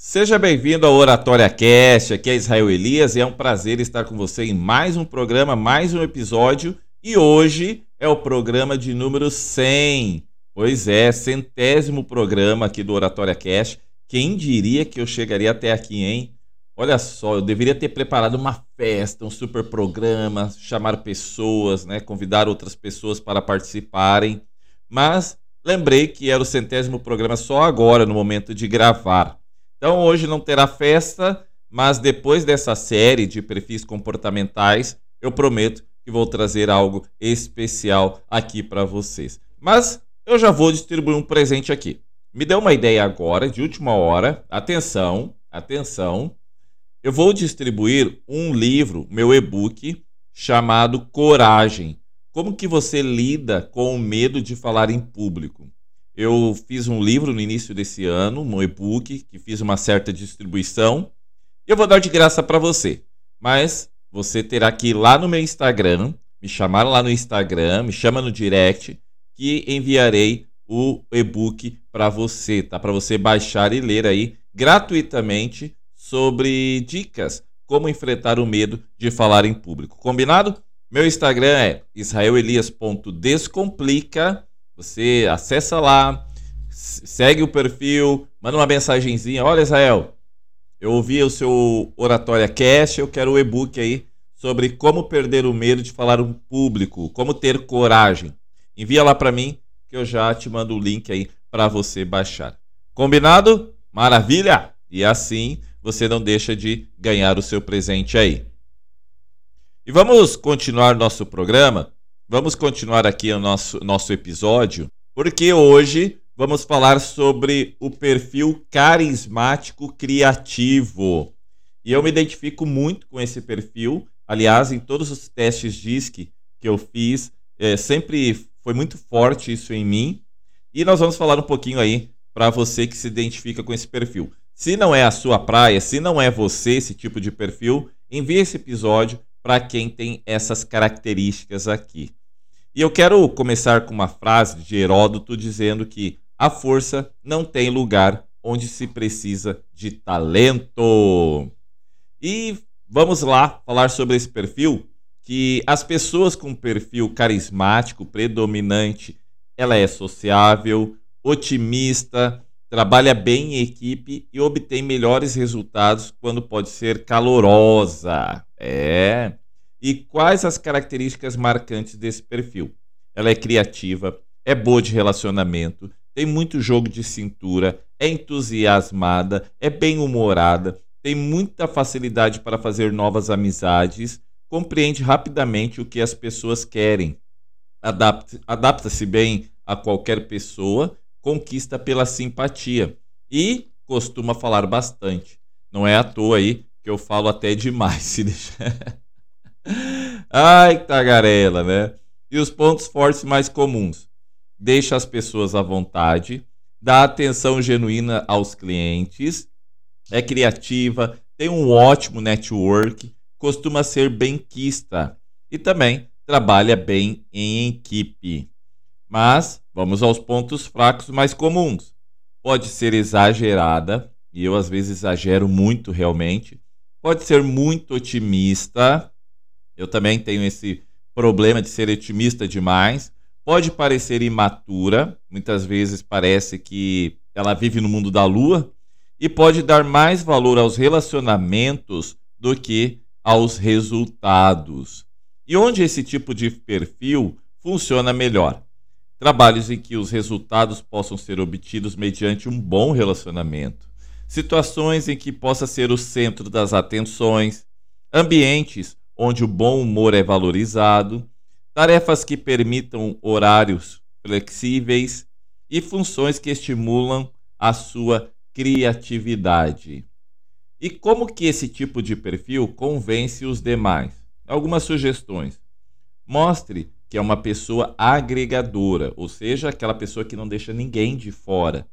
Seja bem-vindo ao Oratória Cast, aqui é Israel Elias e é um prazer estar com você em mais um programa, mais um episódio e hoje é o programa de número 100. Pois é, centésimo programa aqui do Oratória Cast. Quem diria que eu chegaria até aqui, hein? Olha só, eu deveria ter preparado uma festa, um super programa, chamar pessoas, né, convidar outras pessoas para participarem, mas lembrei que era o centésimo programa só agora, no momento de gravar. Então hoje não terá festa, mas depois dessa série de perfis comportamentais, eu prometo que vou trazer algo especial aqui para vocês. Mas eu já vou distribuir um presente aqui. Me deu uma ideia agora, de última hora. Atenção, atenção. Eu vou distribuir um livro, meu e-book, chamado Coragem. Como que você lida com o medo de falar em público? Eu fiz um livro no início desse ano, um e-book, que fiz uma certa distribuição. Eu vou dar de graça para você, mas você terá que ir lá no meu Instagram, me chamar lá no Instagram, me chama no direct, que enviarei o e-book para você, tá? Para você baixar e ler aí gratuitamente sobre dicas como enfrentar o medo de falar em público. Combinado? Meu Instagram é israelelias.descomplica você acessa lá, segue o perfil, manda uma mensagenzinha. Olha, Israel, eu ouvi o seu Oratória Cast, eu quero o e-book aí sobre como perder o medo de falar um público, como ter coragem. Envia lá para mim que eu já te mando o link aí para você baixar. Combinado? Maravilha! E assim você não deixa de ganhar o seu presente aí. E vamos continuar nosso programa Vamos continuar aqui o nosso, nosso episódio, porque hoje vamos falar sobre o perfil carismático criativo. E eu me identifico muito com esse perfil. Aliás, em todos os testes DISC que eu fiz, é, sempre foi muito forte isso em mim. E nós vamos falar um pouquinho aí para você que se identifica com esse perfil. Se não é a sua praia, se não é você esse tipo de perfil, envie esse episódio para quem tem essas características aqui. E eu quero começar com uma frase de Heródoto dizendo que a força não tem lugar onde se precisa de talento. E vamos lá falar sobre esse perfil que as pessoas com perfil carismático predominante, ela é sociável, otimista, trabalha bem em equipe e obtém melhores resultados quando pode ser calorosa. É. E quais as características marcantes desse perfil? Ela é criativa, é boa de relacionamento, tem muito jogo de cintura, é entusiasmada, é bem-humorada, tem muita facilidade para fazer novas amizades, compreende rapidamente o que as pessoas querem, adapta-se bem a qualquer pessoa, conquista pela simpatia e costuma falar bastante. Não é à toa aí que eu falo até demais, se deixar. Ai, tagarela, né? E os pontos fortes mais comuns. Deixa as pessoas à vontade, dá atenção genuína aos clientes, é criativa, tem um ótimo network, costuma ser benquista e também trabalha bem em equipe. Mas vamos aos pontos fracos mais comuns. Pode ser exagerada, e eu às vezes exagero muito realmente. Pode ser muito otimista, eu também tenho esse problema de ser otimista demais. Pode parecer imatura, muitas vezes parece que ela vive no mundo da lua, e pode dar mais valor aos relacionamentos do que aos resultados. E onde esse tipo de perfil funciona melhor? Trabalhos em que os resultados possam ser obtidos mediante um bom relacionamento, situações em que possa ser o centro das atenções, ambientes onde o bom humor é valorizado, tarefas que permitam horários flexíveis e funções que estimulam a sua criatividade. E como que esse tipo de perfil convence os demais? Algumas sugestões. Mostre que é uma pessoa agregadora, ou seja, aquela pessoa que não deixa ninguém de fora,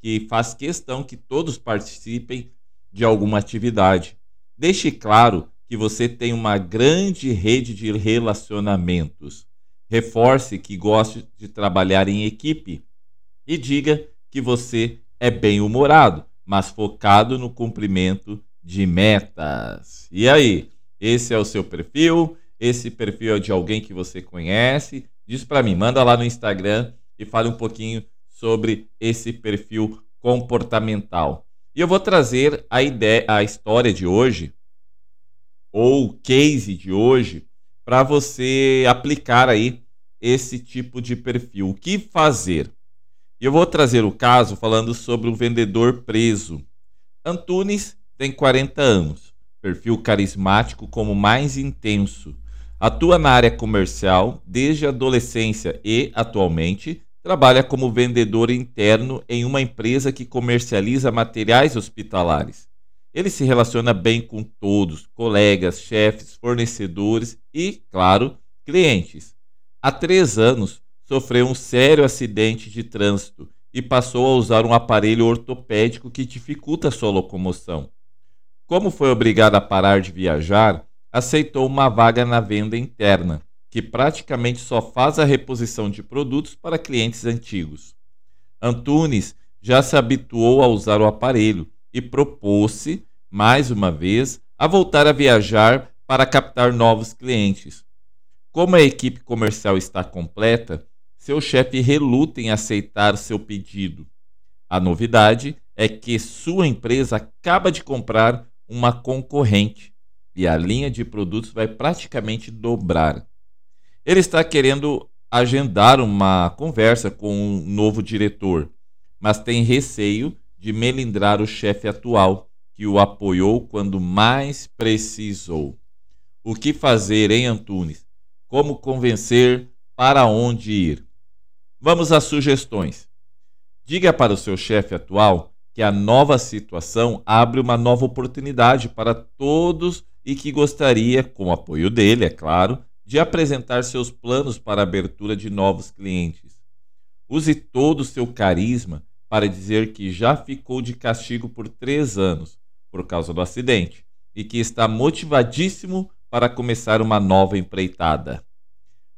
que faz questão que todos participem de alguma atividade. Deixe claro que você tem uma grande rede de relacionamentos. Reforce que gosta de trabalhar em equipe e diga que você é bem-humorado, mas focado no cumprimento de metas. E aí, esse é o seu perfil? Esse perfil é de alguém que você conhece? Diz para mim, manda lá no Instagram e fale um pouquinho sobre esse perfil comportamental. E eu vou trazer a ideia, a história de hoje ou case de hoje para você aplicar aí esse tipo de perfil. O que fazer? Eu vou trazer o caso falando sobre o vendedor preso. Antunes tem 40 anos, perfil carismático como mais intenso. Atua na área comercial desde a adolescência e, atualmente, trabalha como vendedor interno em uma empresa que comercializa materiais hospitalares. Ele se relaciona bem com todos, colegas, chefes, fornecedores e, claro, clientes. Há três anos, sofreu um sério acidente de trânsito e passou a usar um aparelho ortopédico que dificulta sua locomoção. Como foi obrigado a parar de viajar, aceitou uma vaga na venda interna, que praticamente só faz a reposição de produtos para clientes antigos. Antunes já se habituou a usar o aparelho e propôs-se, mais uma vez, a voltar a viajar para captar novos clientes. Como a equipe comercial está completa, seu chefe reluta em aceitar seu pedido. A novidade é que sua empresa acaba de comprar uma concorrente e a linha de produtos vai praticamente dobrar. Ele está querendo agendar uma conversa com um novo diretor, mas tem receio de melindrar o chefe atual, que o apoiou quando mais precisou. O que fazer, hein, Antunes? Como convencer? Para onde ir? Vamos às sugestões. Diga para o seu chefe atual que a nova situação abre uma nova oportunidade para todos e que gostaria, com o apoio dele, é claro, de apresentar seus planos para a abertura de novos clientes. Use todo o seu carisma para dizer que já ficou de castigo por três anos por causa do acidente e que está motivadíssimo para começar uma nova empreitada.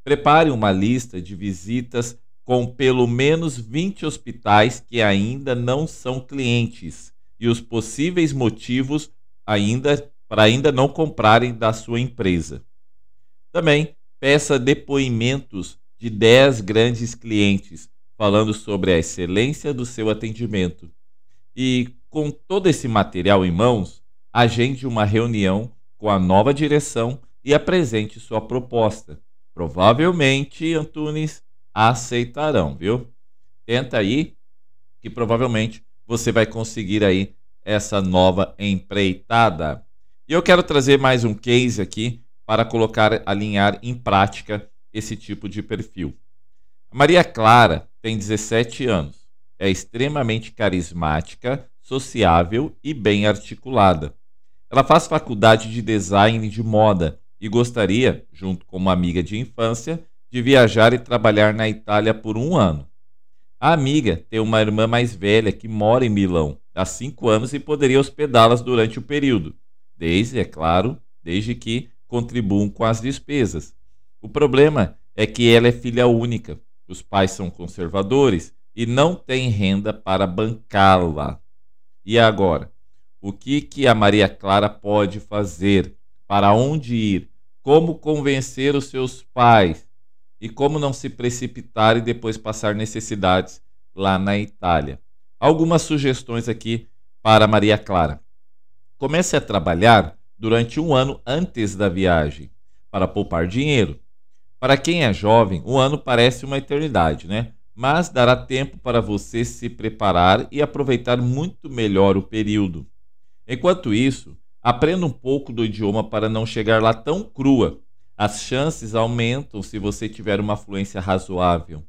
Prepare uma lista de visitas com pelo menos 20 hospitais que ainda não são clientes e os possíveis motivos ainda para ainda não comprarem da sua empresa. Também peça depoimentos de 10 grandes clientes falando sobre a excelência do seu atendimento. E com todo esse material em mãos, agende uma reunião com a nova direção e apresente sua proposta. Provavelmente, Antunes, aceitarão, viu? Tenta aí que provavelmente você vai conseguir aí essa nova empreitada. E eu quero trazer mais um case aqui para colocar, alinhar em prática esse tipo de perfil. Maria Clara tem 17 anos. É extremamente carismática, sociável e bem articulada. Ela faz faculdade de design de moda e gostaria, junto com uma amiga de infância, de viajar e trabalhar na Itália por um ano. A amiga tem uma irmã mais velha que mora em Milão há cinco anos e poderia hospedá-las durante o período, desde, é claro, desde que contribuam com as despesas. O problema é que ela é filha única os pais são conservadores e não têm renda para bancá-la. E agora? O que, que a Maria Clara pode fazer? Para onde ir? Como convencer os seus pais? E como não se precipitar e depois passar necessidades lá na Itália? Algumas sugestões aqui para Maria Clara. Comece a trabalhar durante um ano antes da viagem para poupar dinheiro. Para quem é jovem, um ano parece uma eternidade, né? Mas dará tempo para você se preparar e aproveitar muito melhor o período. Enquanto isso, aprenda um pouco do idioma para não chegar lá tão crua. As chances aumentam se você tiver uma fluência razoável.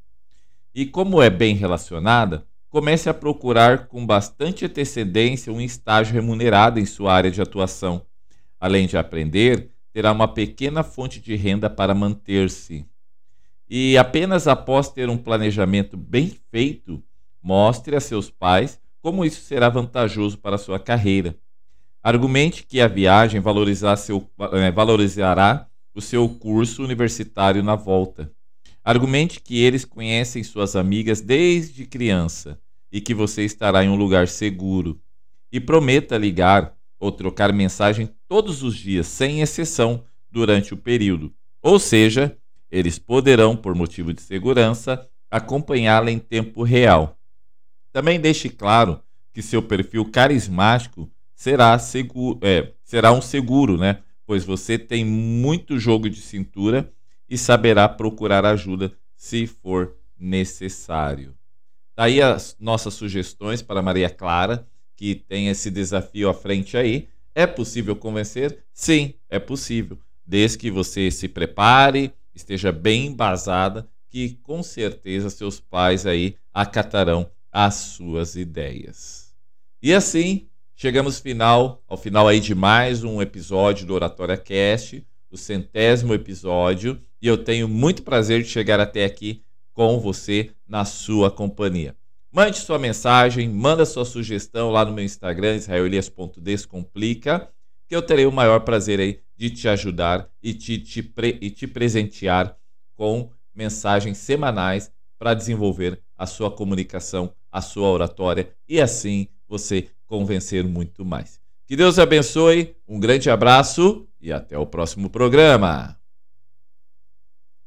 E como é bem relacionada, comece a procurar com bastante antecedência um estágio remunerado em sua área de atuação. Além de aprender, terá uma pequena fonte de renda para manter-se. E apenas após ter um planejamento bem feito, mostre a seus pais como isso será vantajoso para sua carreira. Argumente que a viagem seu, é, valorizará o seu curso universitário na volta. Argumente que eles conhecem suas amigas desde criança e que você estará em um lugar seguro. e prometa ligar ou trocar mensagem todos os dias, sem exceção, durante o período. Ou seja, eles poderão, por motivo de segurança, acompanhá-la em tempo real. Também deixe claro que seu perfil carismático será, seguro, é, será um seguro, né? Pois você tem muito jogo de cintura e saberá procurar ajuda se for necessário. Daí as nossas sugestões para Maria Clara, que tem esse desafio à frente aí. É possível convencer? Sim, é possível. Desde que você se prepare, esteja bem embasada, que com certeza seus pais aí acatarão as suas ideias. E assim, chegamos final, ao final aí de mais um episódio do Oratória Cast, o centésimo episódio, e eu tenho muito prazer de chegar até aqui com você na sua companhia. Mande sua mensagem, manda sua sugestão lá no meu Instagram, israelias.descomplica, que eu terei o maior prazer aí de te ajudar e te, te, pre, e te presentear com mensagens semanais para desenvolver a sua comunicação, a sua oratória e assim você convencer muito mais. Que Deus abençoe, um grande abraço e até o próximo programa.